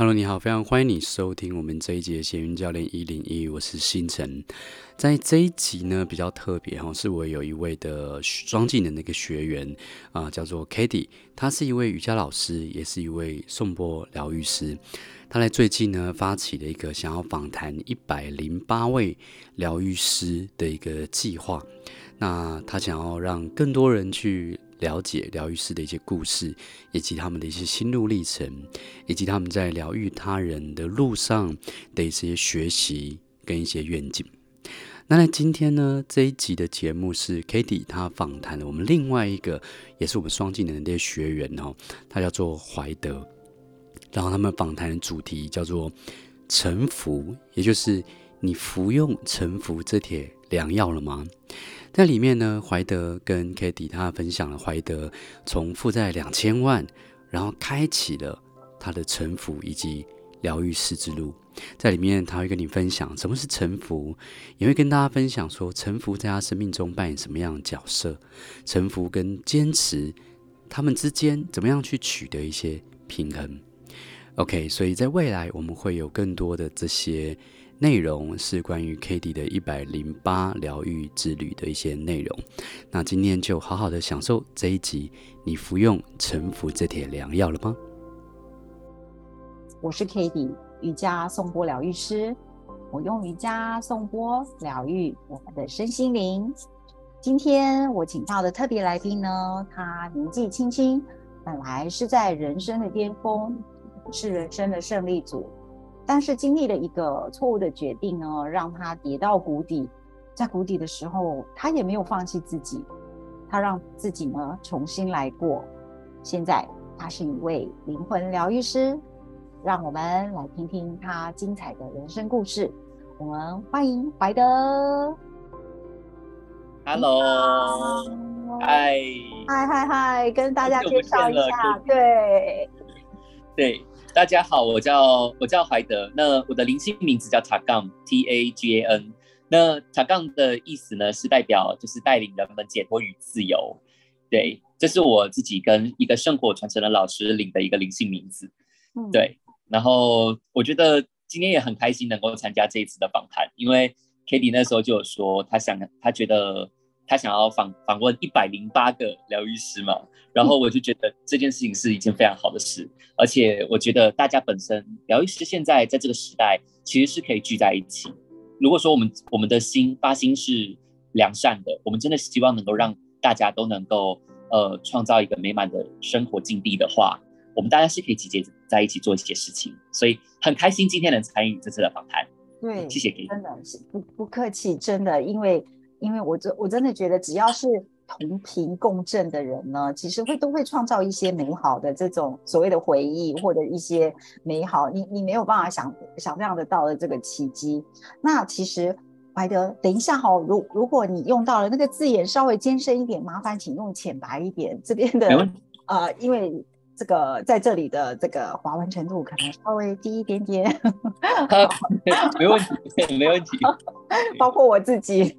Hello，你好，非常欢迎你收听我们这一集的闲云教练一零一，我是星辰。在这一集呢，比较特别哈，是我有一位的双技能的一个学员啊、叫做 Cady，他是一位瑜伽老师，也是一位颂钵疗愈师。他在最近呢，发起了一个想要访谈一百零八位疗愈师的一个计划。那他想要让更多人去。了解疗愈师的一些故事，以及他们的一些心路历程，以及他们在疗愈他人的路上的一些学习跟一些愿景。那在今天呢，这一集的节目是 Cady 他访谈了我们另外一个也是我们双技能的这些学员哦，他叫做怀德。然后他们访谈的主题叫做臣服，也就是你服用臣服这帖良药了吗？在里面呢，怀德跟 Katie 他分享了怀德从负债两千万，然后开启了他的臣服以及疗愈师之路。在里面，他会跟你分享什么是臣服，也会跟大家分享说臣服在他生命中扮演什么样的角色，臣服跟坚持他们之间怎么样去取得一些平衡。OK，所以在未来我们会有更多的这些。内容是关于 Cady 的一百零八疗愈之旅的一些内容。那今天就好好的享受这一集。你服用臣服这帖良药了吗？我是 Cady，瑜伽颂钵疗愈师。我用瑜伽颂钵疗愈我们的身心灵。今天我请到的特别来宾呢，他年纪轻轻，本来是在人生的巅峰，是人生的胜利组。但是经历了一个错误的决定呢，让他跌到谷底。在谷底的时候，他也没有放弃自己，他让自己呢重新来过。现在他是一位灵魂疗愈师，让我们来听听他精彩的人生故事。我们欢迎怀德。Hello，嗨，嗨嗨嗨，跟大家介绍一下，对，对。大家好，我叫我叫怀德，那我的灵性名字叫塔杠 T A G A N，那塔杠的意思呢是代表就是带领人们解脱与自由，对，这是我自己跟一个圣火传承的老师领的一个灵性名字，嗯，对，然后我觉得今天也很开心能够参加这一次的访谈，因为 Cady 那时候就有说他想他觉得。他想要访访问一百零八个疗愈师嘛，然后我就觉得这件事情是一件非常好的事，而且我觉得大家本身疗愈师现在在这个时代其实是可以聚在一起。如果说我们我们的心发心是良善的，我们真的希望能够让大家都能够呃创造一个美满的生活境地的话，我们大家是可以集结在一起做一些事情。所以很开心今天能参与这次的访谈。对，谢谢 Cady，真的是不不客气，真的因为。因为我真我真的觉得，只要是同频共振的人呢，其实会都会创造一些美好的这种所谓的回忆，或者一些美好，你你没有办法想想象得到的这个奇迹。那其实怀德，等一下哈，如如果你用到了那个字眼稍微艰深一点，麻烦请用浅白一点。这边的呃，因为这个在这里的这个华文程度可能稍微低一点点。没问题，没问题，包括我自己。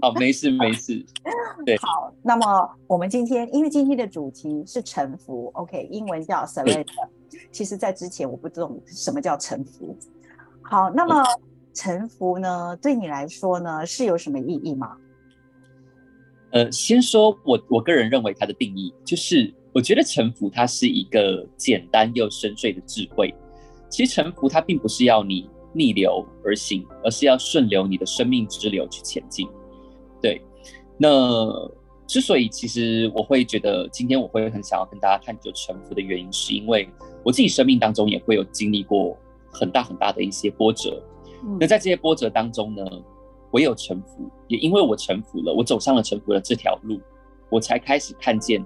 好，没事没事。对，好，那么我们今天，因为今天的主题是臣服，OK，英文叫 surrender。其实，在之前我不懂什么叫臣服。好，那么臣服呢，对你来说呢，是有什么意义吗？呃，先说我我个人认为它的定义，就是我觉得臣服它是一个简单又深邃的智慧。其实臣服它并不是要你逆流而行，而是要顺流你的生命之流去前进。对，那之所以其实我会觉得今天我会很想要跟大家探究臣服的原因，是因为我自己生命当中也会有经历过很大很大的一些波折。嗯、那在这些波折当中呢，我有臣服，也因为我臣服了，我走上了臣服的这条路，我才开始看见，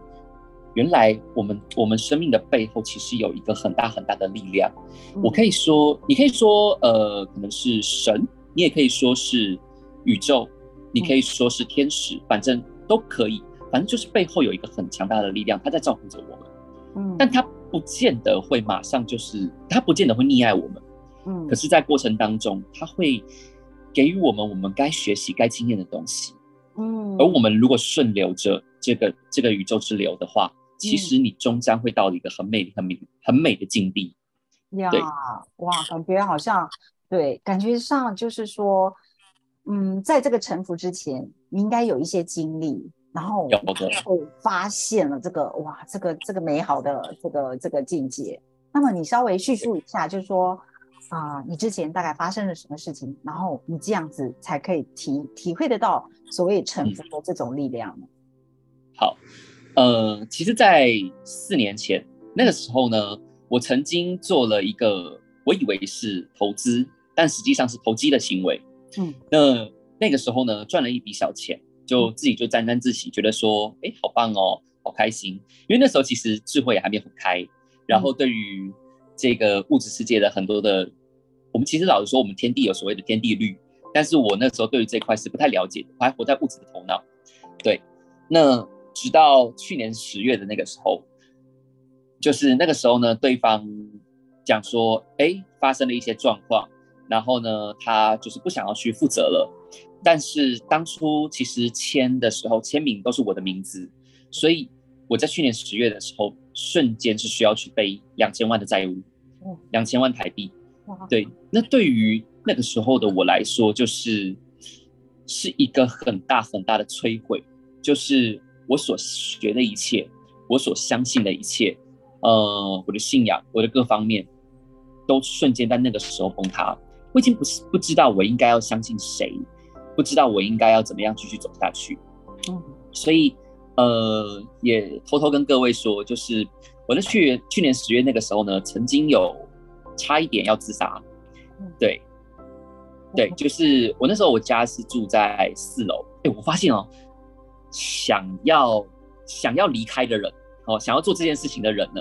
原来我们我们生命的背后其实有一个很大很大的力量。嗯、我可以说，你可以说，呃，可能是神，你也可以说是宇宙。你可以说是天使，反正都可以，反正就是背后有一个很强大的力量，他在照顾着我们。嗯，但他不见得会马上就是，他不见得会溺爱我们。嗯，可是，在过程当中，他会给予我们我们该学习、该经验的东西。嗯，而我们如果顺流着这个这个宇宙之流的话，其实你终将会到一个很美、很美、很美的境地。呀，哇，感觉好像对，感觉上就是说，嗯，在这个沉浮之前，你应该有一些经历，然后会发现了这个哇，这个这个美好的这个这个境界。那么你稍微叙述一下，就是说啊、呃，你之前大概发生了什么事情，然后你这样子才可以体体会得到所谓沉浮的这种力量呢？好，呃，其实，在四年前那个时候呢。我曾经做了一个我以为是投资，但实际上是投机的行为。嗯，那那个时候呢，赚了一笔小钱，就自己就沾沾自喜，觉得说，哎，好棒哦，好开心。因为那时候其实智慧也还没很开，然后对于这个物质世界的很多的，我们其实老实说，我们天地有所谓的天地律，但是我那时候对于这块是不太了解的，我还活在物质的头脑。对，那直到去年十月的那个时候。就是那个时候呢，对方讲说，哎，发生了一些状况，然后呢，他就是不想要去负责了。但是当初其实签的时候签名都是我的名字，所以我在去年十月的时候，瞬间是需要去背两千万的债务，两千万台币。对，那对于那个时候的我来说，就是是一个很大很大的摧毁，就是我所学的一切，我所相信的一切。呃，我的信仰，我的各方面，都瞬间在那个时候崩塌。我已经不是不知道我应该要相信谁，不知道我应该要怎么样继续走下去。嗯，所以呃，也偷偷跟各位说，就是我在去去年十月那个时候呢，曾经有差一点要自杀。对，对，就是我那时候我家是住在四楼。哎，我发现哦，想要想要离开的人。哦，想要做这件事情的人呢，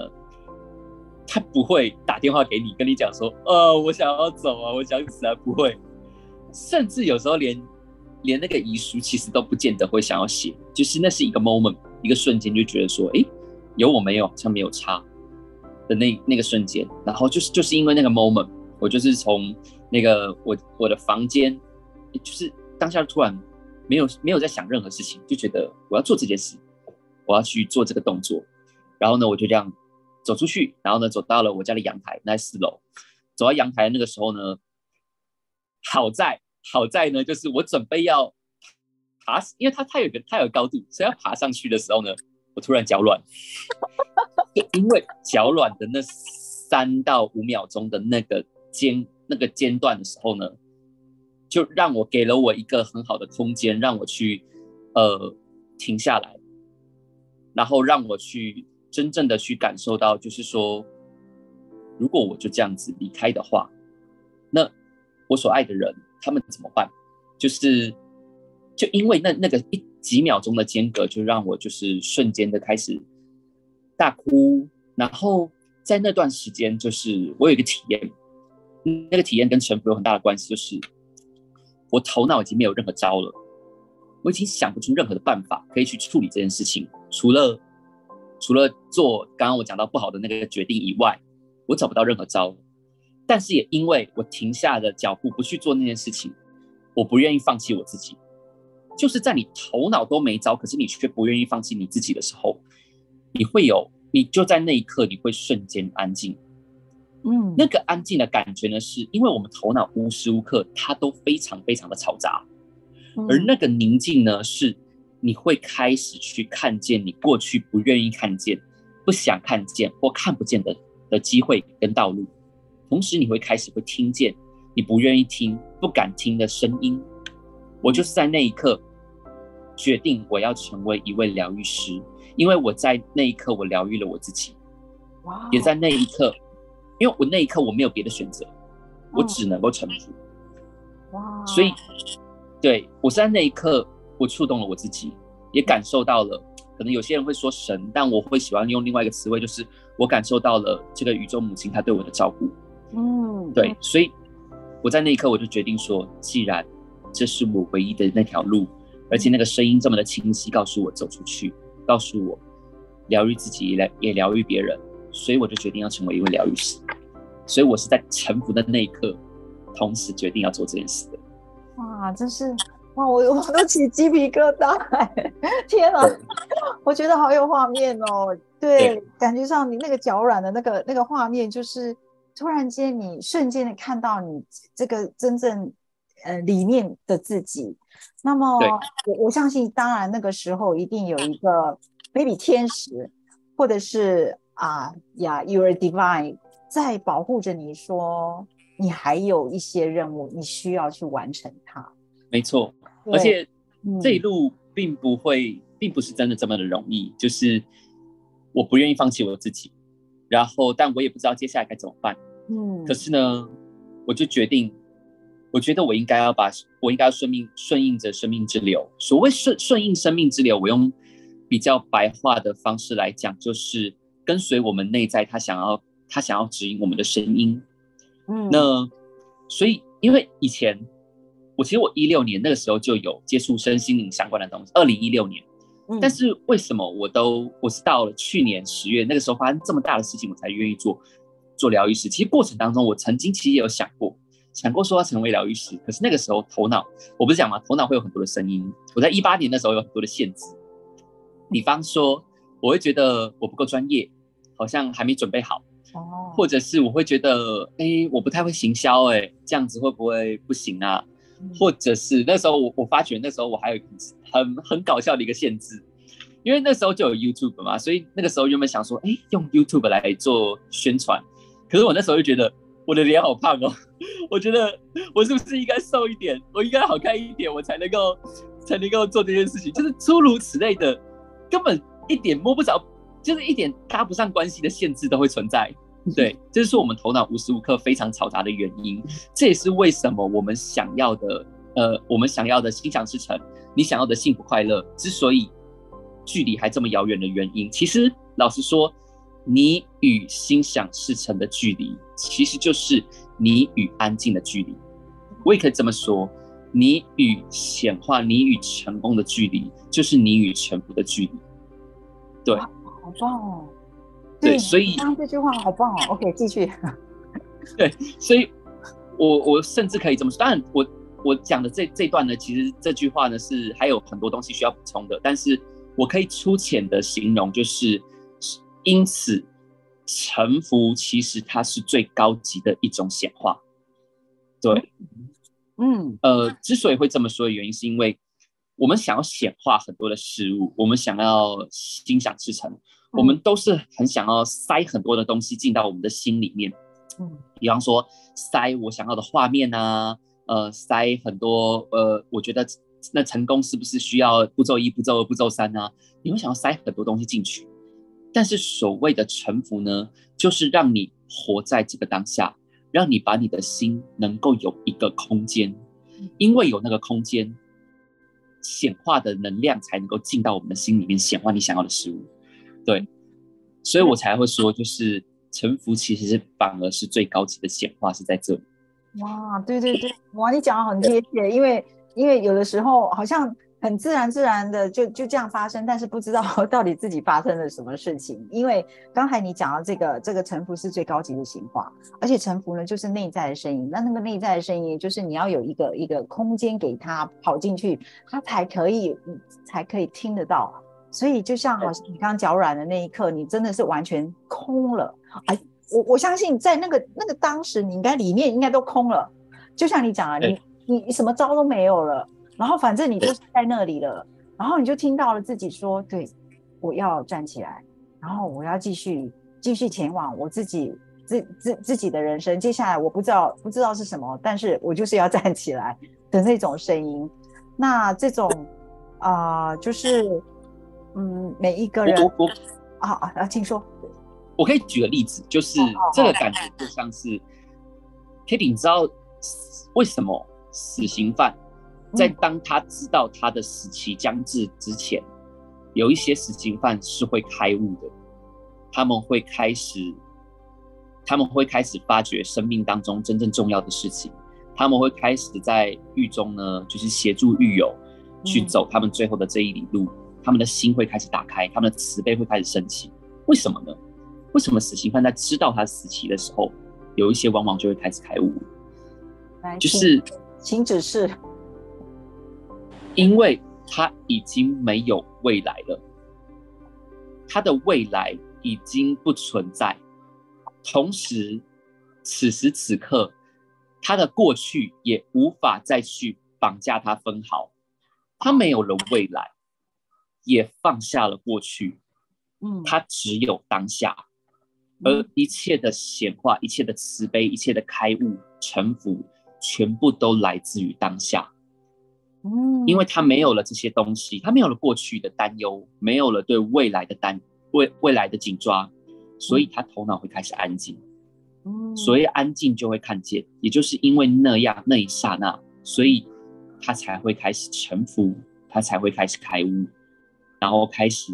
他不会打电话给你，跟你讲说，呃，我想要走啊，我想死啊，不会。甚至有时候连连那个遗书其实都不见得会想要写，就是那是一个 moment，一个瞬间就觉得说，哎，有我没有好像没有差的那那个瞬间。然后就是就是因为那个 moment，我就是从那个我我的房间，就是当下突然没有没有在想任何事情，就觉得我要做这件事。我要去做这个动作，然后呢，我就这样走出去，然后呢，走到了我家的阳台，那在四楼。走到阳台那个时候呢，好在好在呢，就是我准备要爬，因为它它有个它有高度，所以要爬上去的时候呢，我突然脚软，因为脚软的那三到五秒钟的那个间那个间断的时候呢，就让我给了我一个很好的空间，让我去呃停下来。然后让我去真正的去感受到，就是说，如果我就这样子离开的话，那我所爱的人他们怎么办？就是就因为那那个一几秒钟的间隔，就让我就是瞬间的开始大哭。然后在那段时间，就是我有一个体验，那个体验跟臣服有很大的关系，就是我头脑已经没有任何招了。我已经想不出任何的办法可以去处理这件事情，除了除了做刚刚我讲到不好的那个决定以外，我找不到任何招。但是也因为我停下了脚步，不去做那件事情，我不愿意放弃我自己。就是在你头脑都没招，可是你却不愿意放弃你自己的时候，你会有，你就在那一刻你会瞬间安静。嗯，那个安静的感觉呢，是因为我们头脑无时无刻它都非常非常的嘈杂。而那个宁静呢，是你会开始去看见你过去不愿意看见、不想看见或看不见的的机会跟道路，同时你会开始会听见你不愿意听、不敢听的声音。我就是在那一刻决定我要成为一位疗愈师，因为我在那一刻我疗愈了我自己。也在那一刻，因为我那一刻我没有别的选择，我只能够臣服。哇！所以。对，我是在那一刻，我触动了我自己，也感受到了。可能有些人会说神，但我会喜欢用另外一个词汇，就是我感受到了这个宇宙母亲她对我的照顾。嗯，对，所以我在那一刻我就决定说，既然这是我唯一的那条路，而且那个声音这么的清晰，告诉我走出去，告诉我疗愈自己，也疗也疗愈别人，所以我就决定要成为一位疗愈师。所以我是在臣服的那一刻，同时决定要做这件事的。哇，真是哇！我 我都起鸡皮疙瘩，天啊！我觉得好有画面哦。对，感觉上你那个脚软的那个那个画面，就是突然间你瞬间的看到你这个真正呃里面的自己。那么我我相信，当然那个时候一定有一个 baby 天使，或者是啊呀，you are divine 在保护着你说，你还有一些任务你需要去完成它。没错，而且这一路并不会，嗯、并不是真的这么的容易。就是我不愿意放弃我自己，然后但我也不知道接下来该怎么办。嗯，可是呢，我就决定。我觉得我应该要把，我应该要顺命顺应着生命之流。所谓顺顺应生命之流，我用比较白话的方式来讲，就是跟随我们内在他想要他想要指引我们的声音。嗯，那所以因为以前我其实我一六年那个时候就有接触身心灵相关的东西，二零一六年。嗯，但是为什么我都我是到了去年十月那个时候发生这么大的事情，我才愿意做做疗愈师？其实过程当中，我曾经其实也有想过。想过说要成为疗愈师，可是那个时候头脑，我不是讲吗？头脑会有很多的声音。我在一八年的时候有很多的限制，比方说我会觉得我不够专业，好像还没准备好，哦，或者是我会觉得，哎，我不太会行销，哎，这样子会不会不行啊？或者是那时候我我发觉那时候我还有一个很很搞笑的一个限制，因为那时候就有 YouTube 嘛，所以那个时候原本想说，哎，用 YouTube 来做宣传，可是我那时候就觉得。我的脸好胖哦，我觉得我是不是应该瘦一点？我应该好看一点，我才能够才能够做这件事情。就是诸如此类的，根本一点摸不着，就是一点搭不上关系的限制都会存在。对，这就是我们头脑无时无刻非常嘈杂的原因。这也是为什么我们想要的，呃，我们想要的心想事成，你想要的幸福快乐，之所以距离还这么遥远的原因。其实，老实说。你与心想事成的距离，其实就是你与安静的距离。我也可以这么说，你与显化、你与成功的距离，就是你与臣服的距离。对，好棒哦！对，所以刚刚这句话好棒哦。OK，继续。对，所以我我甚至可以这么说。当然我，我我讲的这这段呢，其实这句话呢是还有很多东西需要补充的。但是我可以粗浅的形容，就是。因此，臣服其实它是最高级的一种显化。对，嗯，呃，之所以会这么说的原因，是因为我们想要显化很多的事物，我们想要心想事成，我们都是很想要塞很多的东西进到我们的心里面。嗯，比方说塞我想要的画面啊，呃，塞很多，呃，我觉得那成功是不是需要步骤一、步骤二、步骤三呢？你会想要塞很多东西进去。但是所谓的臣服呢，就是让你活在这个当下，让你把你的心能够有一个空间，因为有那个空间，显化的能量才能够进到我们的心里面，显化你想要的事物。对，所以我才会说，就是臣服其实是反而是最高级的显化，是在这里。哇，对对对，哇，你讲的很贴切，因为因为有的时候好像。很自然自然的就就这样发生，但是不知道 到底自己发生了什么事情。因为刚才你讲到这个这个臣服是最高级的显化，而且臣服呢就是内在的声音。那那个内在的声音就是你要有一个一个空间给他跑进去，他才可以才可以听得到。所以就像好像你刚脚软的那一刻，你真的是完全空了。哎，我我相信在那个那个当时，你应该里面应该都空了。就像你讲啊，你你你什么招都没有了。然后反正你就是在那里了，然后你就听到了自己说：“对，我要站起来，然后我要继续继续前往我自己自自自己的人生。接下来我不知道不知道是什么，但是我就是要 站起来的那种声音。那这种啊、呃，就是嗯，每一个人我我啊啊，请说。我可以举个例子，就是这个感觉就像是 Kitty，你知道为什么死刑犯？在当他知道他的死期将至之前，有一些死刑犯是会开悟的，他们会开始，他们会开始发掘生命当中真正重要的事情，他们会开始在狱中呢，就是协助狱友去走他们最后的这一里路，他们的心会开始打开，他们的慈悲会开始升起。为什么呢？为什么死刑犯在知道他死期的时候，有一些往往就会开始开悟？就是请指示。因为他已经没有未来了，他的未来已经不存在。同时，此时此刻，他的过去也无法再去绑架他分毫，他没有了未来，也放下了过去，嗯，他只有当下，而一切的显化、一切的慈悲、一切的开悟、臣服，全部都来自于当下。嗯，因为他没有了这些东西，他没有了过去的担忧，没有了对未来的担未未来的紧抓，所以他头脑会开始安静。嗯，所以安静就会看见，也就是因为那样那一刹那，所以他才会开始臣服，他才会开始开悟，然后开始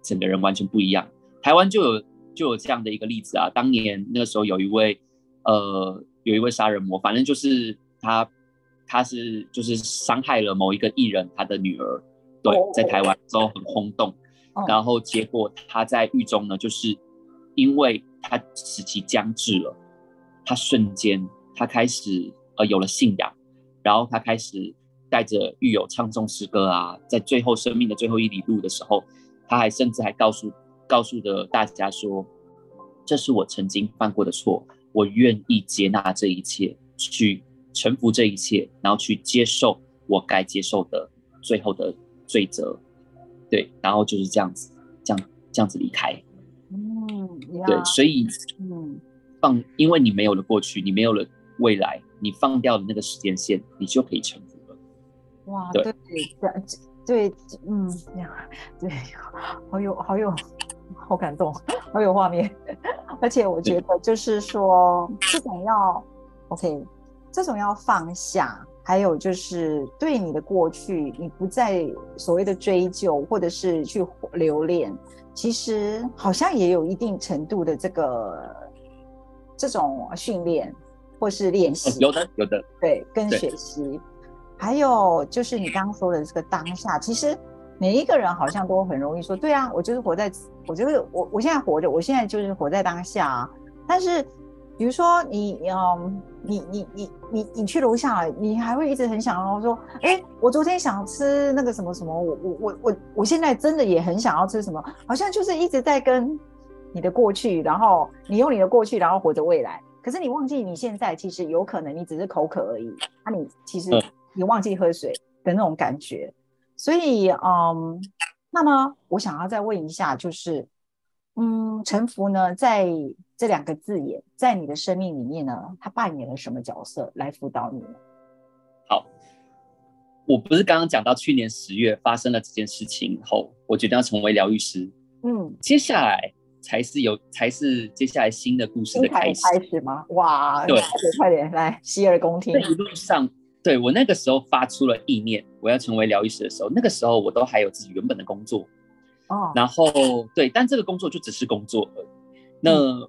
整个人完全不一样。台湾就有就有这样的一个例子啊，当年那个时候有一位呃有一位杀人魔，反正就是他。他是就是伤害了某一个艺人，他的女儿，对，在台湾之后很轰动，然后结果他在狱中呢，就是因为他时期将至了，他瞬间他开始呃有了信仰，然后他开始带着狱友唱诵诗歌啊，在最后生命的最后一里路的时候，他还甚至还告诉告诉的大家说，这是我曾经犯过的错，我愿意接纳这一切去。臣服这一切，然后去接受我该接受的最后的罪责，对，然后就是这样子，这样这样子离开。嗯，对，所以，嗯，放，因为你没有了过去，你没有了未来，你放掉了那个时间线，你就可以臣服了。哇，对，对，对，嗯，对，好有，好有，好感动，好有画面，而且我觉得就是说，这种要，OK。这种要放下，还有就是对你的过去，你不再所谓的追究，或者是去留恋，其实好像也有一定程度的这个这种训练或是练习。有的，有的，对，跟学习。还有就是你刚刚说的这个当下，其实每一个人好像都很容易说，对啊，我就是活在，我就是我，我现在活着，我现在就是活在当下啊，但是。比如说你，嗯，你你你你你去楼下，你还会一直很想要说，哎，我昨天想吃那个什么什么，我我我我我现在真的也很想要吃什么，好像就是一直在跟你的过去，然后你用你的过去，然后活着未来。可是你忘记你现在其实有可能你只是口渴而已，那、你其实你忘记喝水的那种感觉。所以，嗯，那么我想要再问一下，就是，嗯，臣服呢，在。这两个字眼在你的生命里面呢，它扮演了什么角色来辅导你呢？好，我不是刚刚讲到去年十月发生了这件事情后，我决定要成为疗愈师。嗯，接下来才是有，才是接下来新的故事的开始。开始吗？哇，对，快点来洗耳恭听。一路上，对，我那个时候发出了意念，我要成为疗愈师的时候，那个时候我都还有自己原本的工作。哦，然后对，但这个工作就只是工作而已。那、嗯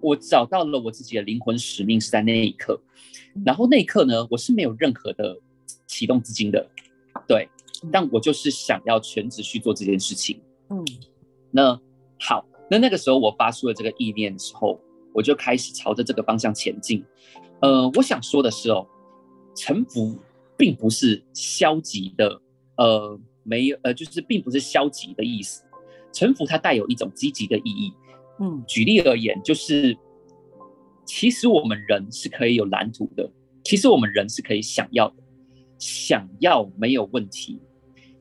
我找到了我自己的灵魂使命是在那一刻，然后那一刻呢，我是没有任何的启动资金的，对，但我就是想要全职去做这件事情。嗯，那好，那那个时候我发出了这个意念的时候，我就开始朝着这个方向前进。呃，我想说的是哦，臣服并不是消极的，呃，没有，呃，就是并不是消极的意思，臣服它带有一种积极的意义。嗯，举例而言，就是其实我们人是可以有蓝图的，其实我们人是可以想要的，想要没有问题，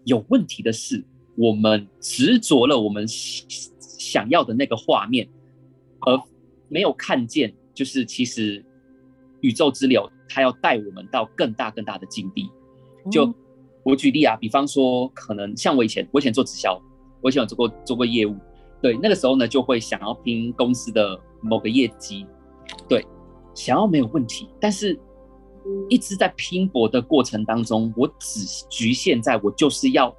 有问题的是我们执着了我们想要的那个画面，而没有看见，就是其实宇宙之流它要带我们到更大更大的境地。就我举例啊，比方说，可能像我以前，我以前做直销，我以前有做过做过业务。对，那个时候呢，就会想要拼公司的某个业绩，对，想要没有问题，但是一直在拼搏的过程当中，我只局限在我就是要，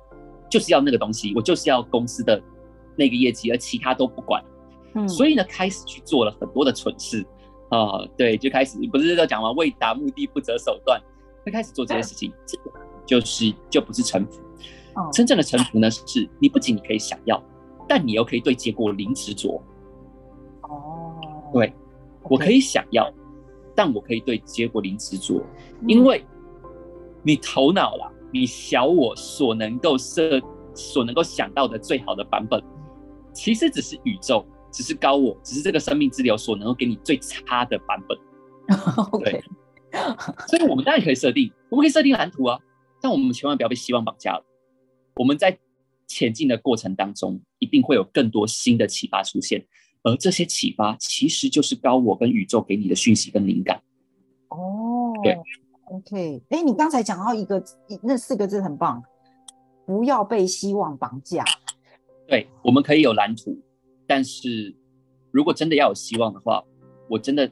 就是要那个东西，我就是要公司的那个业绩，而其他都不管。嗯，所以呢，开始去做了很多的蠢事啊，呃，对，就开始不是在讲吗？为达目的不择手段，会开始做这些事情，这个就是就不是臣服。真正的臣服呢，是你不仅你可以想要。但你又可以对结果零执着。哦，对，我可以想要，但我可以对结果零执着，因为你头脑啦，你小我所能够设、所能够想到的最好的版本，其实只是宇宙只是高我，只是这个生命之流所能够给你最差的版本。OK，对，所以我们当然可以设定，我们可以设定蓝图啊，但我们千万不要被希望绑架了。我们在前进的过程当中，一定会有更多新的启发出现，而这些启发其实就是高我跟宇宙给你的讯息跟灵感。哦，对，OK，哎，你刚才讲到一个那四个字很棒，不要被希望绑架。对，我们可以有蓝图，但是如果真的要有希望的话，我真的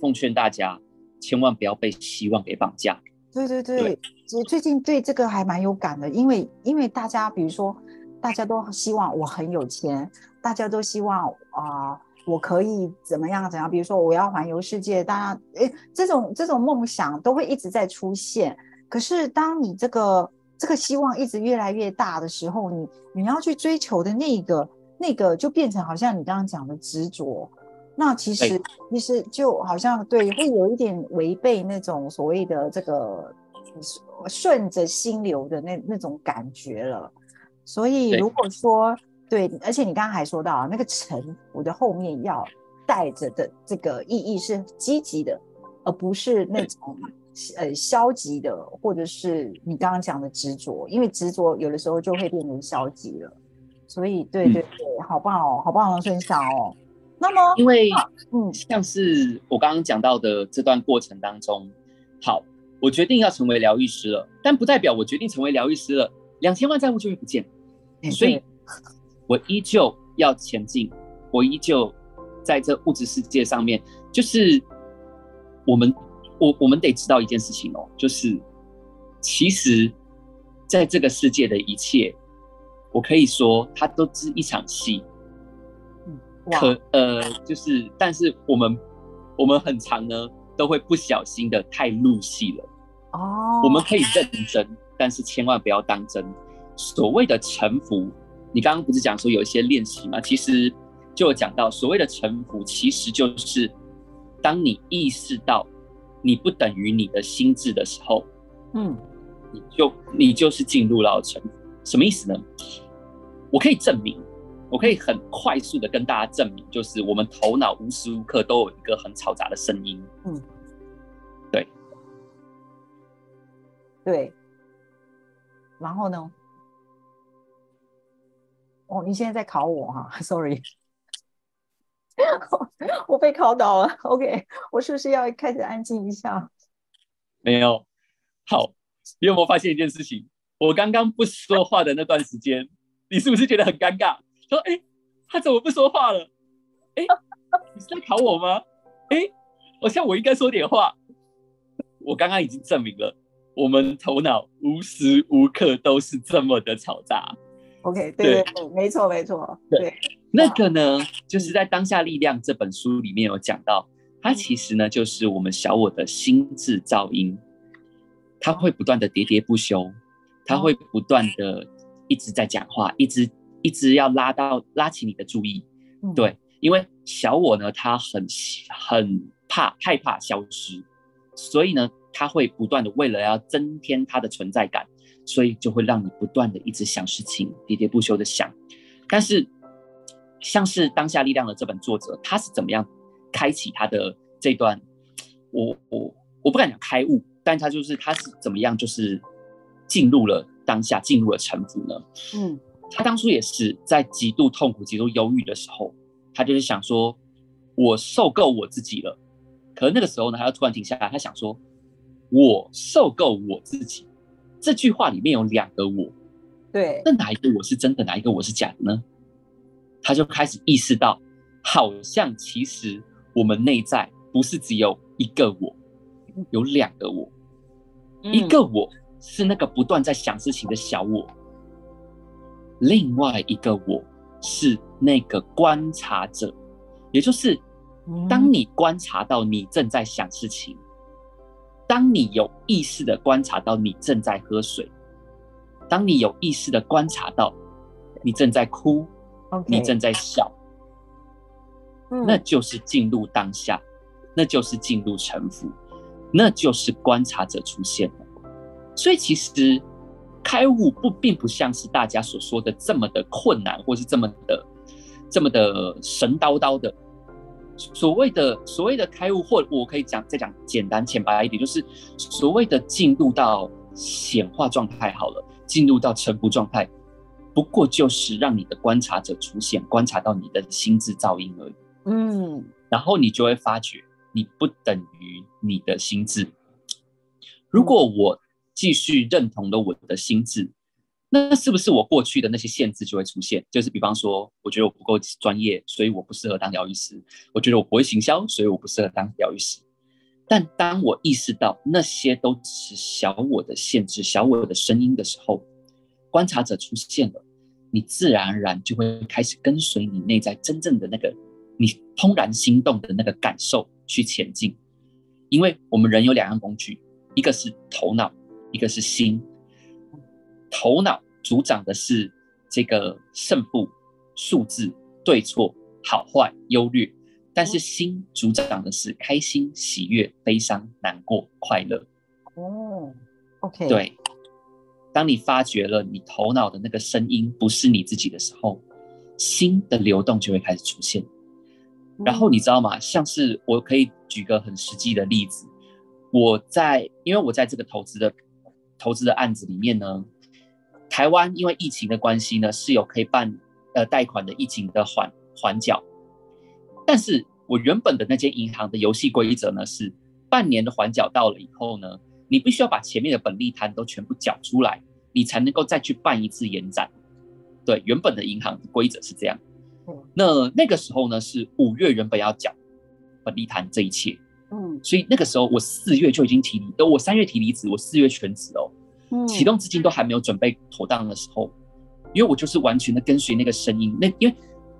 奉劝大家，千万不要被希望给绑架。对对对，我最近对这个还蛮有感的，因为因为大家比如说，大家都希望我很有钱，大家都希望啊、呃，我可以怎么样怎样，比如说我要环游世界，大家诶，这种这种梦想都会一直在出现。可是当你这个这个希望一直越来越大的时候，你你要去追求的那个那个就变成好像你刚刚讲的执着，那其实其实就好像对，会有一点违背那种所谓的这个顺着心流的那那种感觉了。所以如果说对，而且你刚刚还说到那个沉浮的后面要带着的这个意义是积极的，而不是那种。呃，消极的，或者是你刚刚讲的执着，因为执着有的时候就会变成消极了。所以，对对对，嗯、好棒哦，好棒的分享哦。那么，因为嗯，像是我刚刚讲到的这段过程当中，好，我决定要成为疗愈师了，但不代表我决定成为疗愈师了，两千万债务就会不见。所以，我依旧要前进，我依旧在这物质世界上面，就是我们。我我们得知道一件事情哦，就是其实在这个世界的一切，我可以说它都是一场戏。可呃，就是但是我们我们很长呢都会不小心的太入戏了。哦，我们可以认真，但是千万不要当真。所谓的臣服，你刚刚不是讲说有一些练习吗？其实就有讲到，所谓的臣服，其实就是当你意识到。你不等于你的心智的时候，嗯，你就你就是进入了臣服，什么意思呢？我可以证明，我可以很快速的跟大家证明，就是我们头脑无时无刻都有一个很嘈杂的声音，嗯，对，对，然后呢？哦，你现在在考我哈，sorry。我被考倒了，OK，我是不是要开始安静一下？没有，好，你有没有发现一件事情？我刚刚不说话的那段时间，你是不是觉得很尴尬？说，哎、欸，他怎么不说话了？哎、欸，你是在考我吗？哎、欸，好像我应该说点话。我刚刚已经证明了，我们头脑无时无刻都是这么的嘈杂。OK，对对对，没错没错，对。那个呢，就是在《当下力量》这本书里面有讲到，它其实呢就是我们小我的心智噪音，它会不断的喋喋不休，它会不断的一直在讲话，一直一直要拉到拉起你的注意，对，因为小我呢，他很很怕害怕消失，所以呢，他会不断的为了要增添他的存在感，所以就会让你不断的一直想事情，喋喋不休的想，但是。像是当下力量的这本作者，他是怎么样开启他的这段？我我我不敢讲开悟，但他就是他是怎么样，就是进入了当下，进入了臣服呢？嗯，他当初也是在极度痛苦、极度忧郁的时候，他就是想说，我受够我自己了。可是那个时候呢，他又突然停下来，他想说，我受够我自己。这句话里面有两个我，对，那哪一个我是真的，哪一个我是假的呢？他就开始意识到，好像其实我们内在不是只有一个我，有两个我。一个我是那个不断在想事情的小我，另外一个我是那个观察者，也就是当你观察到你正在想事情，当你有意识的观察到你正在喝水，当你有意识的观察到你正在哭。你正在笑，嗯，那就是进入当下，那就是进入沉浮，那就是观察者出现了。所以其实开悟不并不像是大家所说的这么的困难，或是这么的这么的神叨叨的。所谓的所谓的开悟，或我可以讲再讲简单浅白一点，就是所谓的进入到显化状态好了，进入到沉浮状态，不过就是让你的观察者出现，观察到你的心智噪音而已。嗯，然后你就会发觉，你不等于你的心智。如果我继续认同了我的心智，那是不是我过去的那些限制就会出现？就是比方说，我觉得我不够专业，所以我不适合当疗愈师；我觉得我不会行销，所以我不适合当疗愈师。但当我意识到那些都只是小我的限制、小我的声音的时候，观察者出现了，你自然而然就会开始跟随你内在真正的那个你怦然心动的那个感受去前进。因为我们人有两样工具，一个是头脑，一个是心。头脑主掌的是这个胜负、数字、对错、好坏、优劣，但是心主掌的是开心、喜悦、悲伤、难过、快乐。哦，OK，对。当你发觉了你头脑的那个声音不是你自己的时候，心的流动就会开始出现。然后你知道吗？像是我可以举个很实际的例子，我在因为我在这个投资的投资的案子里面呢。台湾因为疫情的关系呢，是有可以办呃贷款的疫情的缓缓缴，但是我原本的那间银行的游戏规则呢是，半年的缓缴到了以后呢，你必须要把前面的本利摊都全部缴出来，你才能够再去办一次延展。对，原本的银行的规则是这样。那那个时候呢是五月原本要缴本利摊这一切，嗯，所以那个时候我四月就已经提离，呃，我三月提离职，我四月全职哦。启动资金都还没有准备妥当的时候，因为我就是完全的跟随那个声音。那因为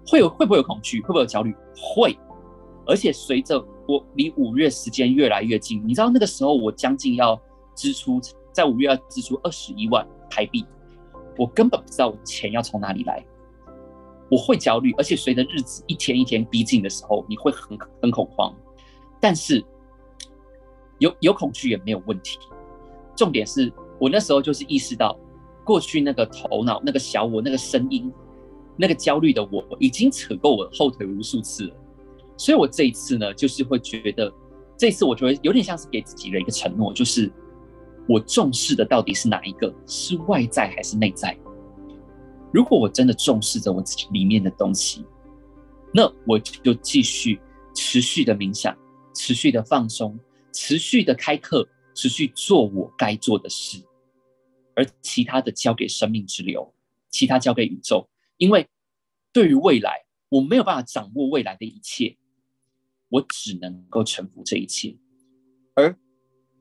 会有会不会有恐惧，会不会有焦虑？会。而且随着我离五月时间越来越近，你知道那个时候我将近要支出，在五月要支出二十一万台币，我根本不知道我钱要从哪里来。我会焦虑，而且随着日子一天一天逼近的时候，你会很很恐慌。但是有有恐惧也没有问题，重点是。我那时候就是意识到，过去那个头脑、那个小我、那个声音、那个焦虑的我，已经扯过我后腿无数次了。所以我这一次呢，就是会觉得，这次我觉得有点像是给自己的一个承诺，就是我重视的到底是哪一个？是外在还是内在？如果我真的重视着我自己里面的东西，那我就继续持续的冥想，持续的放松，持续的开课，持续做我该做的事。而其他的交给生命之流，其他交给宇宙，因为对于未来，我没有办法掌握未来的一切，我只能够臣服这一切。而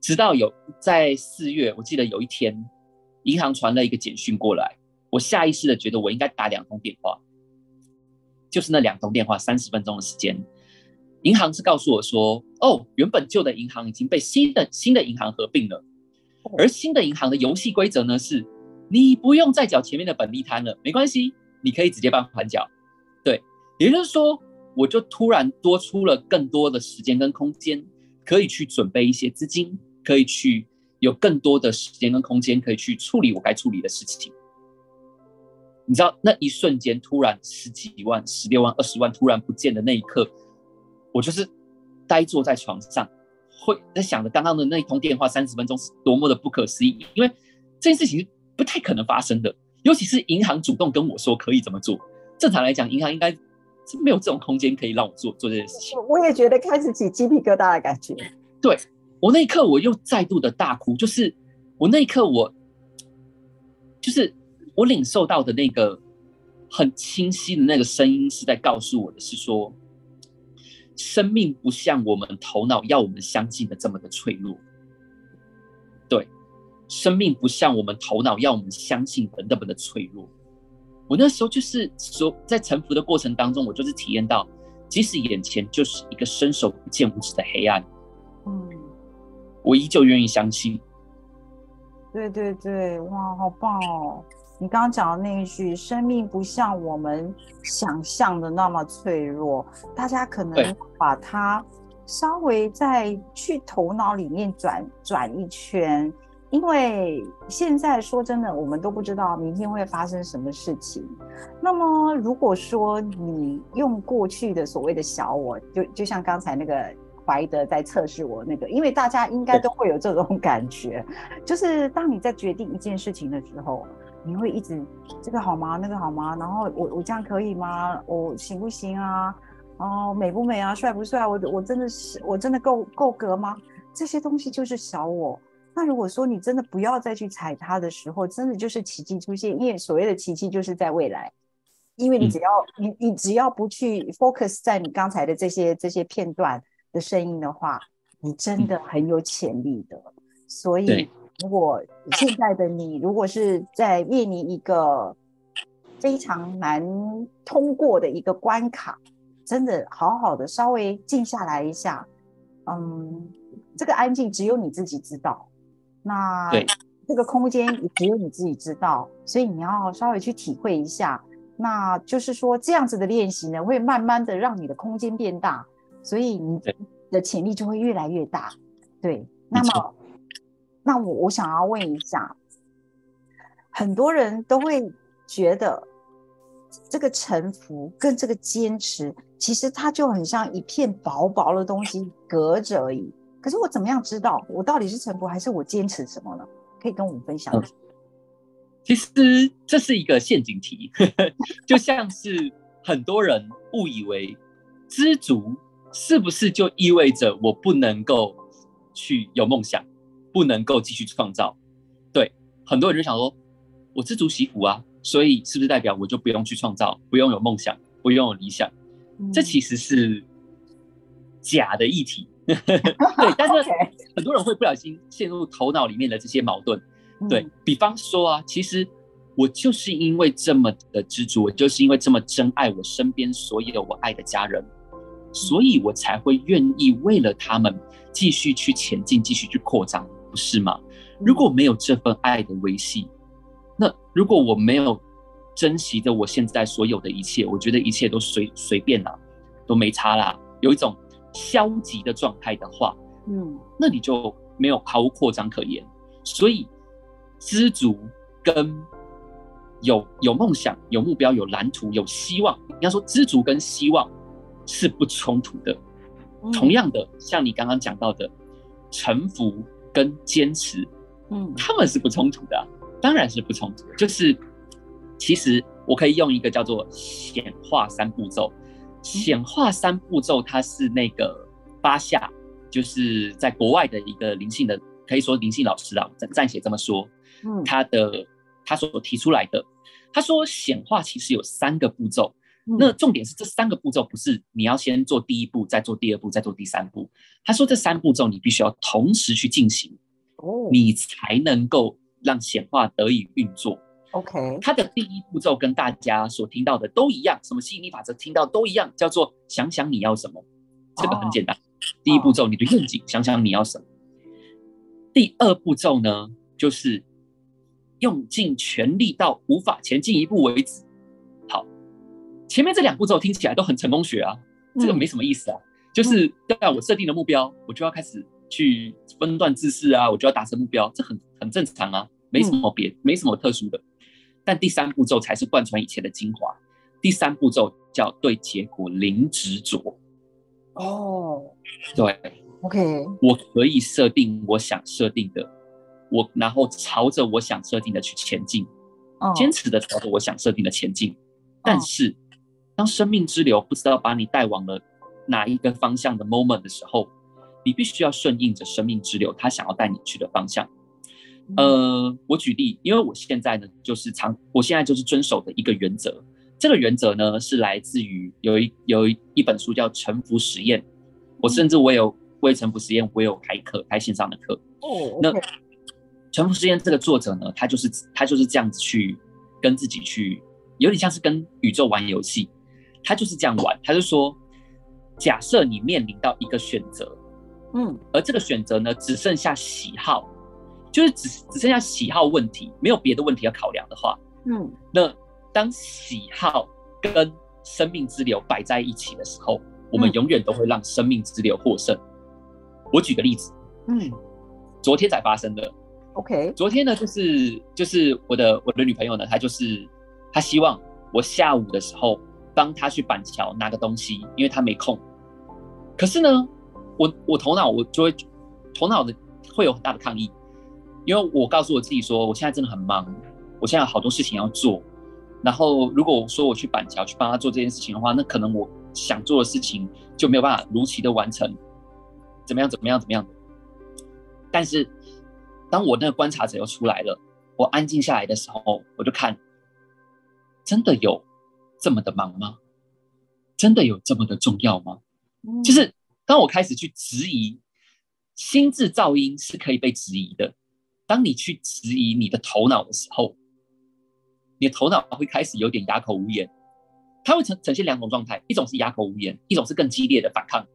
直到有在四月，我记得有一天，银行传了一个简讯过来，我下意识的觉得我应该打两通电话，就是那两通电话，三十分钟的时间，银行是告诉我说，哦，原本旧的银行已经被新的新的银行合并了。而新的银行的游戏规则呢是，你不用再缴前面的本利摊了，没关系，你可以直接办缓缴。对，也就是说，我就突然多出了更多的时间跟空间，可以去准备一些资金，可以去有更多的时间跟空间，可以去处理我该处理的事情。你知道，那一瞬间突然十几万、十六万、二十万突然不见的那一刻，我就是呆坐在床上。会在想着刚刚的那一通电话，三十分钟是多么的不可思议，因为这件事情不太可能发生的，尤其是银行主动跟我说可以怎么做。正常来讲，银行应该是没有这种空间可以让我做做这件事情。我也觉得开始起鸡皮疙瘩的感觉。对，我那一刻我又再度的大哭，就是我那一刻我就是我领受到的那个很清晰的那个声音是在告诉我的是说。生命不像我们头脑要我们相信的这么的脆弱，对，生命不像我们头脑要我们相信的那么的脆弱。我那时候就是说，在沉浮的过程当中，我就是体验到，即使眼前就是一个伸手不见五指的黑暗，嗯，我依旧愿意相信。对对对，哇，好棒哦！你刚刚讲的那一句“生命不像我们想象的那么脆弱”，大家可能把它稍微再去头脑里面转转一圈，因为现在说真的，我们都不知道明天会发生什么事情。那么，如果说你用过去的所谓的小我，就就像刚才那个怀德在测试我那个，因为大家应该都会有这种感觉，就是当你在决定一件事情的时候，你会一直这个好吗？那个好吗？然后我我这样可以吗？我行不行啊？哦，美不美啊？帅不帅？我我真的是我真的够够格吗？这些东西就是小我。那如果说你真的不要再去踩它的时候，真的就是奇迹出现。因为所谓的奇迹就是在未来，因为你只要、嗯、你你只要不去 focus 在你刚才的这些这些片段的声音的话，你真的很有潜力的。嗯、所以，如果现在的你如果是在面临一个非常难通过的一个关卡，真的好好的稍微静下来一下，嗯，这个安静只有你自己知道。那这个空间也只有你自己知道，所以你要稍微去体会一下。那就是说，这样子的练习呢，会慢慢的让你的空间变大，所以你的潜力就会越来越大。对，那么，那我我想要问一下，很多人都会觉得这个臣服跟这个坚持，其实它就很像一片薄薄的东西隔着而已。可是我怎么样知道我到底是臣服还是我坚持什么呢？可以跟我们分享一下。嗯，其实这是一个陷阱题，就像是很多人误以为知足是不是就意味着我不能够去有梦想，不能够继续创造？对，很多人就想说，我知足惜福啊，所以是不是代表我就不用去创造，不用有梦想，不用有理想？嗯，这其实是假的议题。对，但是很多人会不小心陷入头脑里面的这些矛盾。对，比方说啊，其实我就是因为这么的知足，我就是因为这么珍爱我身边所有我爱的家人，所以我才会愿意为了他们继续去前进，继续去扩张，不是吗？如果没有这份爱的维系，那如果我没有珍惜着我现在所有的一切，我觉得一切都随随便啦，都没差啦，有一种。消极的状态的话，嗯，那你就没有毫无扩张可言。所以，知足跟有有梦想、有目标、有蓝图、有希望，应该说知足跟希望是不冲突的。嗯、同样的，像你刚刚讲到的，臣服跟坚持，嗯，他们是不冲突的、啊，当然是不冲突的。就是，其实我可以用一个叫做显化三步骤。显化三步骤，它是那个巴夏，就是在国外的一个灵性的，可以说灵性老师啊，暂暂且这么说。嗯，他的他所提出来的，他说显化其实有三个步骤，那重点是这三个步骤不是你要先做第一步，再做第二步，再做第三步。他说这三步骤你必须要同时去进行，哦，你才能够让显化得以运作。OK，它的第一步骤跟大家所听到的都一样，什么吸引力法则听到都一样，叫做想想你要什么，这个很简单。Oh. 第一步骤，你的愿景，想想你要什么。第二步骤呢，就是用尽全力到无法前进一步为止。好，前面这两步骤听起来都很成功学啊，这个没什么意思啊，嗯、就是对啊，我设定的目标，我就要开始去分段自式啊，我就要达成目标，这很很正常啊，没什么别，没什么特殊的。但第三步骤才是贯穿以前的精华。第三步骤叫对结果零执着。哦，对，OK，我可以设定我想设定的，我然后朝着我想设定的去前进，坚、oh. 持的朝着我想设定的前进。但是，当生命之流不知道把你带往了哪一个方向的 moment 的时候，你必须要顺应着生命之流，他想要带你去的方向。呃，我举例，因为我现在呢，就是常，我现在就是遵守的一个原则。这个原则呢，是来自于有一有一一本书叫《沉浮实验》，我甚至我有为沉浮实验，我有开课，开线上的课。哦，那沉浮实验这个作者呢，他就是他就是这样子去跟自己去，有点像是跟宇宙玩游戏。他就是这样玩，他就说，假设你面临到一个选择，嗯，而这个选择呢，只剩下喜好。就是只只剩下喜好问题，没有别的问题要考量的话，嗯，那当喜好跟生命之流摆在一起的时候，我们永远都会让生命之流获胜。我举个例子，嗯，昨天才发生的，OK，昨天呢，就是就是我的我的女朋友呢，她就是她希望我下午的时候帮他去板桥拿个东西，因为他没空。可是呢，我我头脑我就会头脑的会有很大的抗议，因为我告诉我自己说，我现在真的很忙，我现在有好多事情要做。然后如果我说我去板桥去帮他做这件事情的话，那可能我想做的事情就没有办法如期的完成，怎么样怎么样怎么样。但是。当我那个观察者又出来了，我安静下来的时候，我就看，真的有这么的忙吗？真的有这么的重要吗？嗯，就是当我开始去质疑，心智噪音是可以被质疑的。当你去质疑你的头脑的时候，你的头脑会开始有点哑口无言。它会呈呈现两种状态，一种是哑口无言，一种是更激烈的反抗。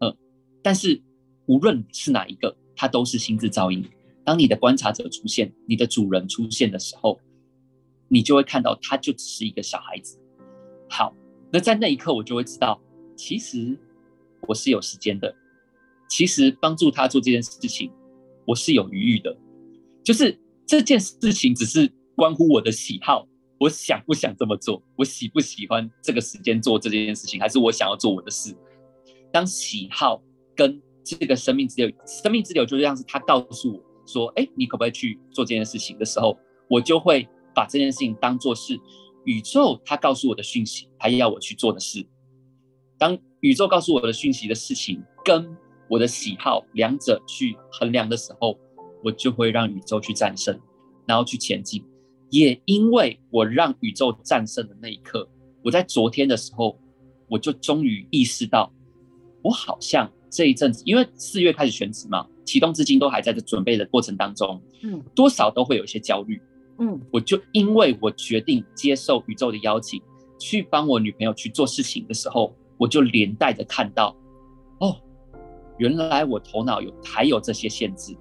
嗯，但是无论是哪一个，它都是心智噪音。当你的观察者出现，你的主人出现的时候，你就会看到他就只是一个小孩子。好，那在那一刻，我就会知道，其实我是有时间的。其实帮助他做这件事情，我是有余裕的。就是这件事情只是关乎我的喜好，我想不想这么做，我喜不喜欢这个时间做这件事情，还是我想要做我的事。当喜好跟这个生命之流，生命之流就像是他告诉我。说，哎，你可不可以去做这件事情的时候，我就会把这件事情当做是宇宙他告诉我的讯息，他要我去做的事。当宇宙告诉我的讯息的事情跟我的喜好两者去衡量的时候，我就会让宇宙去战胜，然后去前进。也因为我让宇宙战胜的那一刻，我在昨天的时候，我就终于意识到，我好像这一阵子，因为四月开始选址嘛。启动资金都还在这准备的过程当中，嗯，多少都会有一些焦虑，嗯，我就因为我决定接受宇宙的邀请，去帮我女朋友去做事情的时候，我就连带着看到，哦，原来我头脑有还有这些限制，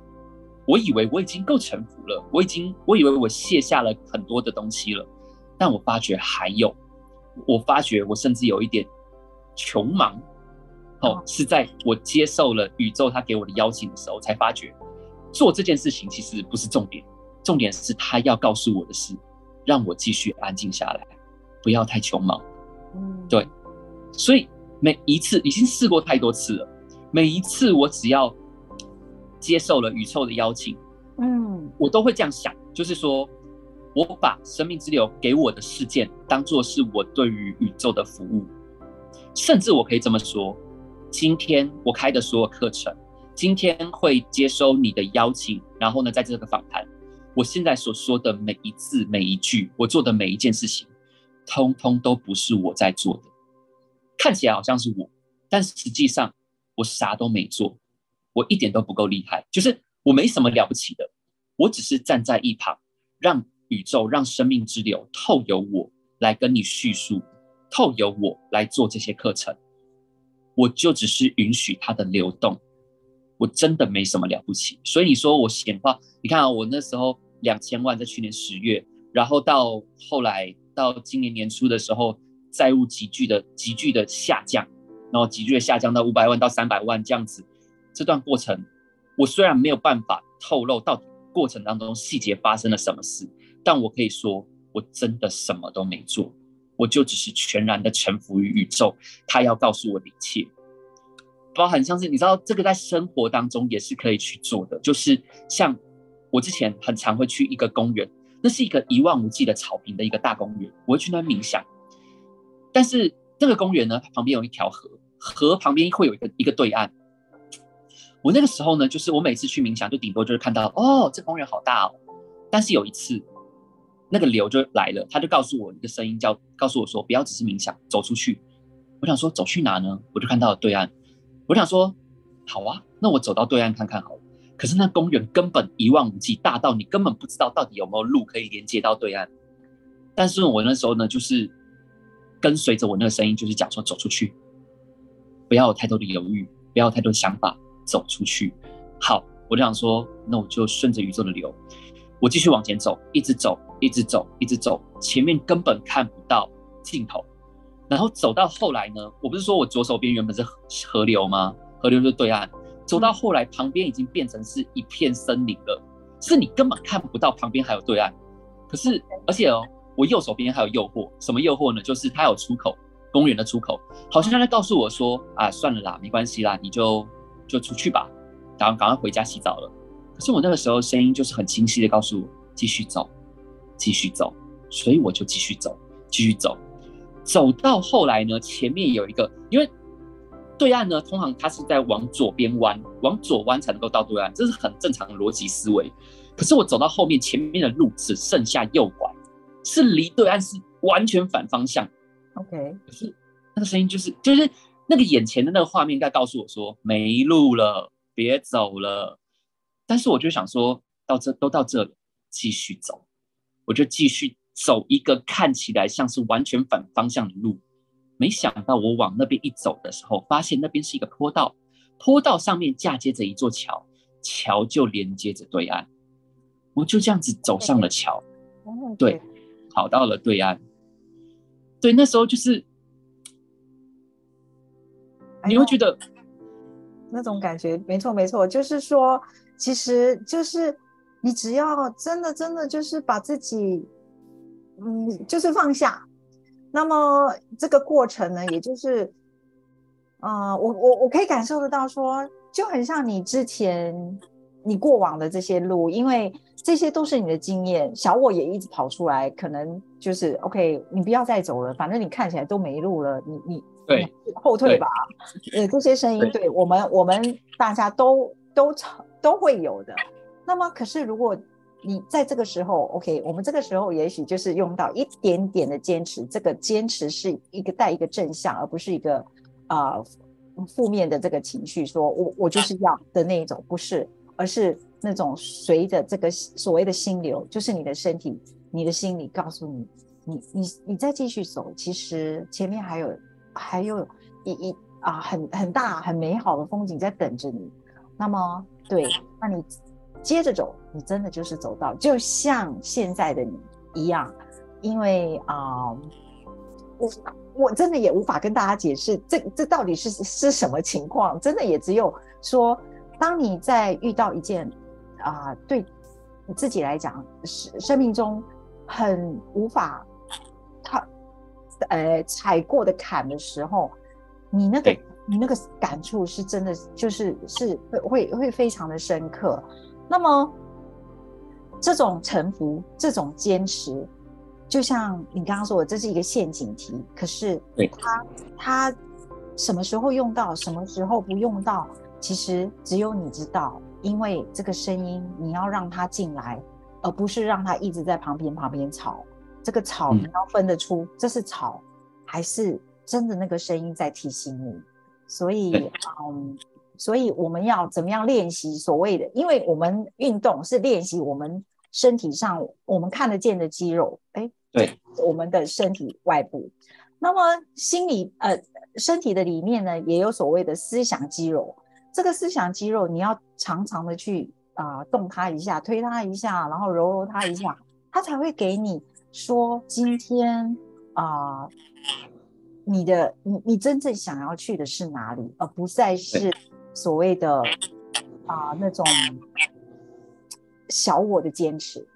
我以为我已经够臣服了，我已经我以为我卸下了很多的东西了，但我发觉还有，我发觉我甚至有一点穷忙。哦，是在我接受了宇宙他给我的邀请的时候，才发觉做这件事情其实不是重点，重点是他要告诉我的是，让我继续安静下来，不要太穷忙。嗯，对，所以每一次已经试过太多次了，每一次我只要接受了宇宙的邀请，嗯，我都会这样想，就是说我把生命之流给我的事件当做是我对于宇宙的服务，甚至我可以这么说。今天我开的所有课程，今天会接收你的邀请，然后呢，在这个访谈，我现在所说的每一字每一句，我做的每一件事情，通通都不是我在做的，看起来好像是我，但实际上我啥都没做，我一点都不够厉害，就是我没什么了不起的，我只是站在一旁，让宇宙、让生命之流透由我来跟你叙述，透由我来做这些课程。我就只是允许它的流动，我真的没什么了不起。所以你说我显化，你看啊，我那时候两千万在去年十月，然后到后来到今年年初的时候，债务急剧的急剧的下降，然后急剧的下降到五百万到三百万这样子，这段过程，我虽然没有办法透露到底过程当中细节发生了什么事，但我可以说，我真的什么都没做。我就只是全然的臣服于宇宙，他要告诉我的一切，包含像是你知道，这个在生活当中也是可以去做的。就是像我之前很常会去一个公园，那是一个一望无际的草坪的一个大公园，我会去那冥想。但是那个公园呢，旁边有一条河，河旁边会有一个一个对岸。我那个时候呢，就是我每次去冥想，就顶多就是看到哦，这公园好大哦。但是有一次。那个流就来了，他就告诉我一个声音，叫告诉我说，不要只是冥想，走出去。我想说走去哪呢？我就看到了对岸。我想说，好啊，那我走到对岸看看好了。可是那公园根本一望无际，大到你根本不知道到底有没有路可以连接到对岸。但是我那时候呢，就是跟随着我那个声音，就是讲说走出去，不要有太多的犹豫，不要有太多的想法，走出去。好，我就想说，那我就顺着宇宙的流。我继续往前走，一直走，一直走，一直走，前面根本看不到尽头。然后走到后来呢，我不是说我左手边原本是河流吗？河流就是对岸。走到后来，旁边已经变成是一片森林了，是你根本看不到旁边还有对岸。可是，而且哦，我右手边还有诱惑，什么诱惑呢？就是它有出口，公园的出口，好像在告诉我说啊，算了啦，没关系啦，你就就出去吧，然后赶快回家洗澡了。可是我那个时候声音就是很清晰的告诉我，继续走，继续走，所以我就继续走，继续走，走到后来呢，前面有一个，因为。对岸呢，通常它是在往左边弯，往左弯才能够到对岸，这是很正常的逻辑思维。可是我走到后面，前面的路只剩下右拐，是离对岸是完全反方向。OK，可是那个声音就是就是那个眼前的那个画面，在告诉我说没路了，别走了。但是我就想说到这都到这里，继续走，我就继续走一个看起来像是完全反方向的路。没想到我往那边一走的时候，发现那边是一个坡道，坡道上面嫁接着一座桥，桥就连接着对岸。我就这样子走上了桥，对，跑到了对岸。对，那时候就是，你会觉得那种感觉，没错没错，就是说，其实就是你只要真的真的就是把自己，嗯，就是放下。那么这个过程呢，也就是，啊、呃，我我我可以感受得到说，说就很像你之前你过往的这些路，因为这些都是你的经验。小我也一直跑出来，可能就是 OK，你不要再走了，反正你看起来都没路了，你你对你后退吧。呃，这些声音对，对我们我们大家都都都会有的。那么，可是如果你在这个时候，OK，我们这个时候也许就是用到一点点的坚持。这个坚持是一个带一个正向，而不是一个啊、负面的这个情绪。说我我就是要的那一种，不是，而是那种随着这个所谓的心流，就是你的身体、你的心里告诉你，你你你再继续走，其实前面还有还有一一啊很很大很美好的风景在等着你。那么对，那你。接着走，你真的就是走到，就像现在的你一样，因为啊、呃，我我真的也无法跟大家解释这这到底是是什么情况，真的也只有说，当你在遇到一件啊、呃，对你自己来讲是生命中很无法他呃踩过的坎的时候，你那个你那个感触是真的，就是是会会会非常的深刻。那么，这种臣服，这种坚持，就像你刚刚说的，这是一个陷阱题。可是，它它什么时候用到，什么时候不用到，其实只有你知道。因为这个声音，你要让它进来，而不是让它一直在旁边旁边吵。这个吵，你要分得出，这是吵，还是真的那个声音在提醒你。所以，嗯。所以我们要怎么样练习所谓的？因为我们运动是练习我们身体上我们看得见的肌肉，哎，对，我们的身体外部。那么心理呃身体的里面呢，也有所谓的思想肌肉。这个思想肌肉你要常常的去啊、呃、动它一下，推它一下，然后揉揉它一下，它才会给你说今天啊、呃、你的你你真正想要去的是哪里，而不再是。所谓的啊、呃，那种小我的坚持，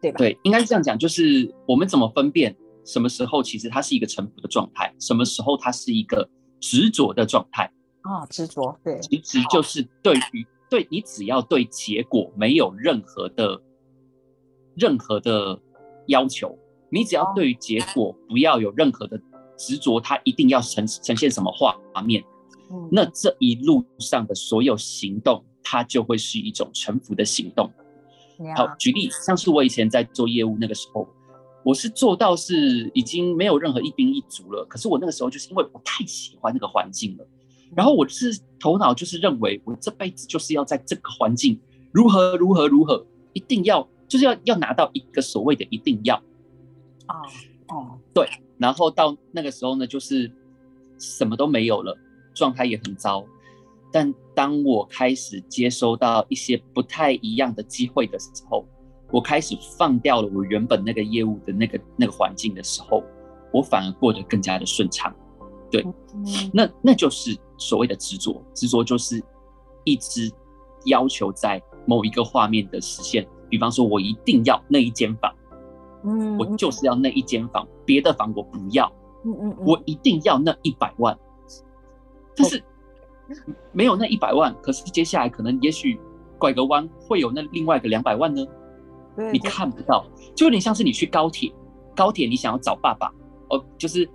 对吧？对，应该是这样讲，就是我们怎么分辨什么时候其实它是一个臣服的状态，什么时候它是一个执着的状态啊？执着，对，其实就是对于对你只要对结果没有任何的任何的要求，你只要对于结果不要有任何的执着，它一定要呈呈现什么画面。那这一路上的所有行动，它就会是一种臣服的行动。好，举例，像是我以前在做业务那个时候，我是做到是已经没有任何一兵一卒了。可是我那个时候就是因为我太喜欢那个环境了，然后我是头脑就是认为我这辈子就是要在这个环境如何如何如何，一定要就是要要拿到一个所谓的一定要。哦哦，对，然后到那个时候呢，就是什么都没有了。状态也很糟，但当我开始接收到一些不太一样的机会的时候，我开始放掉了我原本那个业务的那个那个环境的时候，我反而过得更加的顺畅。对，那那就是所谓的执着，执着就是一直要求在某一个画面的实现，比方说，我一定要那一间房，嗯，我就是要那一间房，别的房我不要，嗯嗯，嗯我一定要那一百万。但是没有那一百万，可是接下来可能也许拐个弯会有那另外一个两百万呢？你看不到，就有点像是你去高铁，高铁你想要找爸爸，哦，就是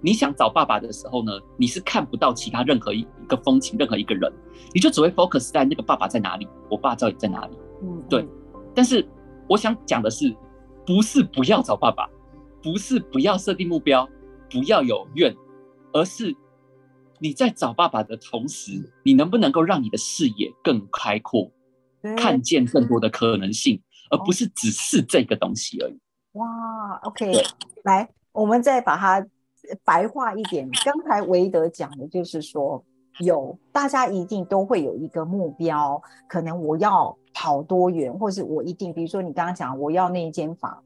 你想找爸爸的时候呢，你是看不到其他任何一个风景，任何一个人，你就只会 focus 在那个爸爸在哪里，我爸到底在哪里？嗯，对。但是我想讲的是，不是不要找爸爸，不是不要设定目标，不要有怨，而是你在找爸爸的同时，你能不能够让你的视野更开阔，看见更多的可能性？而不是只是这个东西而已。哇，OK，来，我们再把它白话一点。刚才韦德讲的就是说，有大家一定都会有一个目标，可能我要跑多远，或是我一定，比如说你刚刚讲我要那一间房，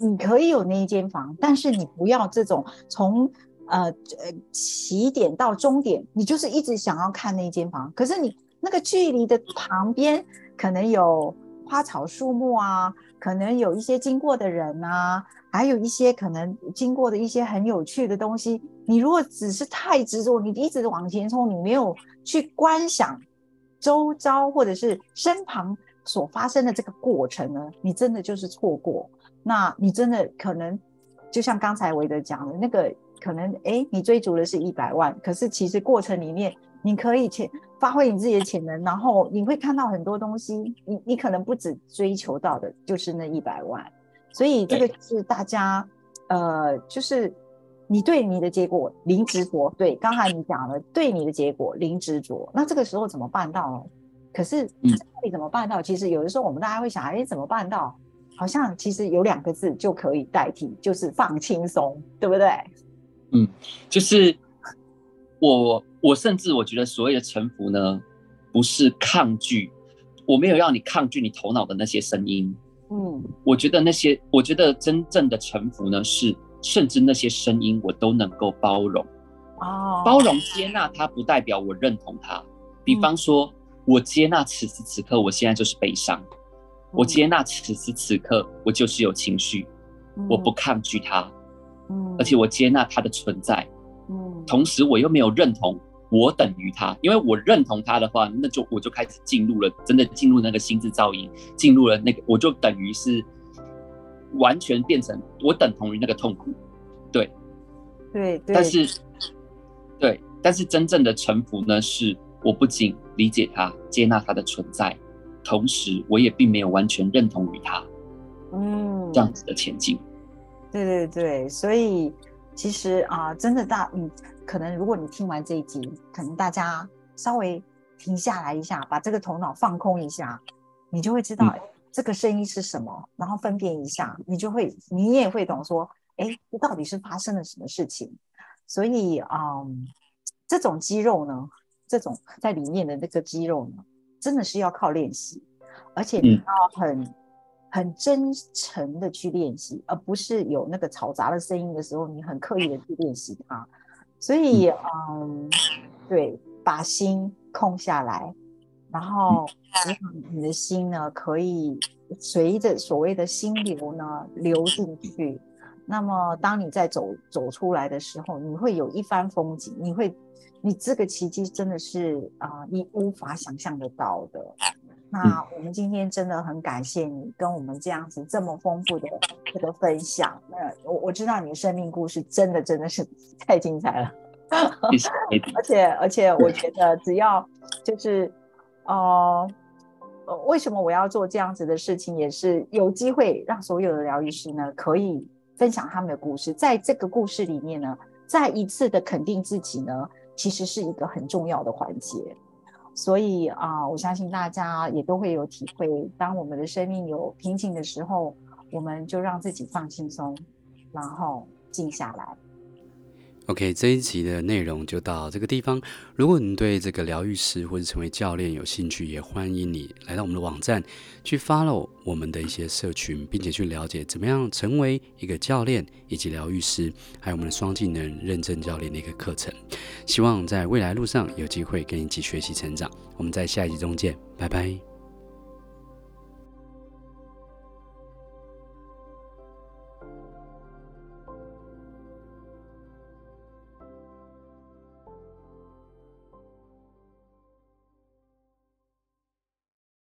你可以有那一间房，但是你不要这种从呃呃起点到终点，你就是一直想要看那间房，可是你那个距离的旁边可能有。花草树木啊，可能有一些经过的人啊，还有一些可能经过的一些很有趣的东西。你如果只是太执着，你一直往前冲，你没有去观想周遭或者是身旁所发生的这个过程呢，你真的就是错过。那你真的可能就像刚才维德讲的那个，可能哎，你追逐的是一百万，可是其实过程里面。你可以潜发挥你自己的潜能，然后你会看到很多东西。你你可能不只追求到的就是那一百万，所以这个是大家呃，就是你对你的结果零执着。对，刚才你讲了，对你的结果零执着。那这个时候怎么办到呢？可是到底怎么办到？其实有的时候我们大家会想，哎，怎么办到？好像其实有两个字就可以代替，就是放轻松，对不对？嗯，就是。我我甚至我觉得所谓的臣服呢，不是抗拒，我没有让你抗拒你头脑的那些声音。嗯，我觉得那些，我觉得真正的臣服呢，是甚至那些声音我都能够包容。哦，包容接纳它，不代表我认同它。比方说，嗯、我接纳此时此刻我现在就是悲伤，嗯、我接纳此时此刻我就是有情绪，嗯、我不抗拒它，嗯，而且我接纳他的存在。嗯，同时我又没有认同我等于他，因为我认同他的话，那就我就开始进入了，真的进入那个心智噪音，进入了那个，我就等于是完全变成我等同于那个痛苦，对，对，对，但是，对，但是真正的臣服呢，是我不仅理解他，接纳他的存在，同时我也并没有完全认同于他，嗯，这样子的前进，对对对，所以。其实啊，真的大，嗯，可能如果你听完这一集，可能大家稍微停下来一下，把这个头脑放空一下，你就会知道，嗯，这个声音是什么，然后分辨一下，你就会，你也会懂说，哎，这到底是发生了什么事情？所以，嗯，这种肌肉呢，这种在里面的那个肌肉呢，真的是要靠练习，而且你要很。嗯很真诚的去练习，而不是有那个嘈杂的声音的时候，你很刻意的去练习它。所以，嗯，对，把心空下来，然后让你的心呢，可以随着所谓的心流呢流进去。那么，当你在走走出来的时候，你会有一番风景，你会，你这个奇迹真的是啊，呃，你无法想象得到的。那我们今天真的很感谢你跟我们这样子这么丰富的这个分享。那我我知道你的生命故事真的真的是 太精彩了，而且而且我觉得只要就是呃，为什么我要做这样子的事情，也是有机会让所有的疗愈师呢可以分享他们的故事，在这个故事里面呢，再一次的肯定自己呢，其实是一个很重要的环节。所以啊，我相信大家也都会有体会。当我们的生命有瓶颈的时候，我们就让自己放轻松，然后静下来。OK，这一集的内容就到这个地方。如果你对这个疗愈师或者成为教练有兴趣，也欢迎你来到我们的网站去 follow 我们的一些社群，并且去了解怎么样成为一个教练以及疗愈师，还有我们的双技能认证教练的一个课程。希望在未来路上有机会跟你一起学习成长。我们在下一集中见，拜拜。